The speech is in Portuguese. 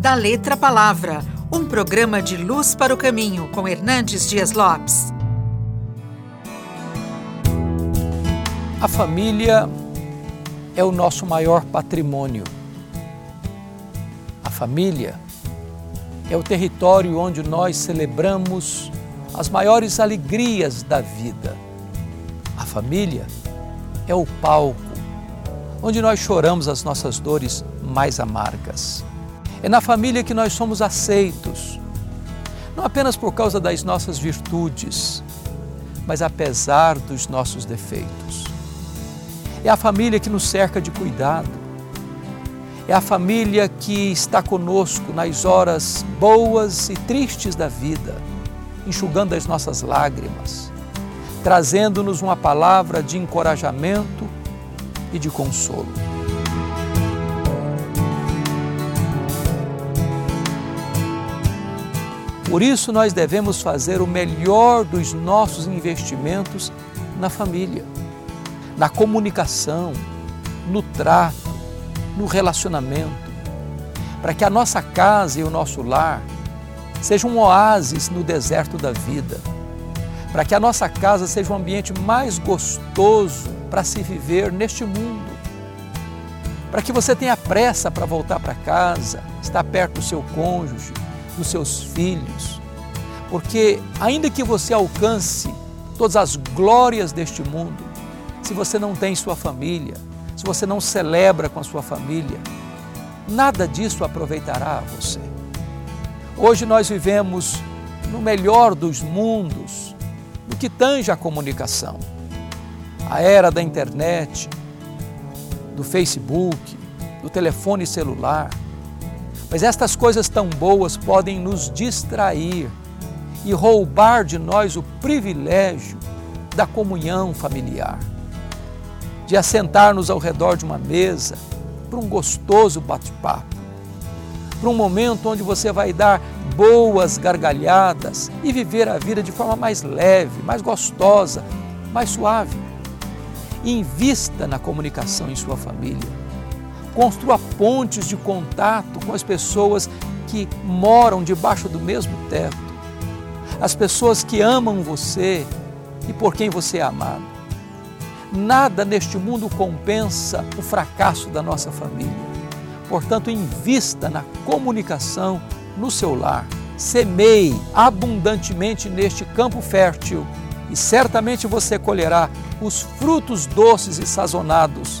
Da Letra Palavra, um programa de luz para o caminho com Hernandes Dias Lopes. A família é o nosso maior patrimônio. A família é o território onde nós celebramos as maiores alegrias da vida. A família é o palco onde nós choramos as nossas dores mais amargas. É na família que nós somos aceitos, não apenas por causa das nossas virtudes, mas apesar dos nossos defeitos. É a família que nos cerca de cuidado. É a família que está conosco nas horas boas e tristes da vida, enxugando as nossas lágrimas, trazendo-nos uma palavra de encorajamento e de consolo. Por isso, nós devemos fazer o melhor dos nossos investimentos na família, na comunicação, no trato, no relacionamento, para que a nossa casa e o nosso lar sejam um oásis no deserto da vida, para que a nossa casa seja um ambiente mais gostoso para se viver neste mundo, para que você tenha pressa para voltar para casa, estar perto do seu cônjuge, dos seus filhos. Porque, ainda que você alcance todas as glórias deste mundo, se você não tem sua família, se você não celebra com a sua família, nada disso aproveitará a você. Hoje nós vivemos no melhor dos mundos, no que tange a comunicação. A era da internet, do Facebook, do telefone celular, mas estas coisas tão boas podem nos distrair e roubar de nós o privilégio da comunhão familiar, de assentar-nos ao redor de uma mesa para um gostoso bate-papo, para um momento onde você vai dar boas gargalhadas e viver a vida de forma mais leve, mais gostosa, mais suave. Invista na comunicação em sua família Construa pontes de contato com as pessoas que moram debaixo do mesmo teto, as pessoas que amam você e por quem você é amado. Nada neste mundo compensa o fracasso da nossa família. Portanto, invista na comunicação no seu lar. Semeie abundantemente neste campo fértil e certamente você colherá os frutos doces e sazonados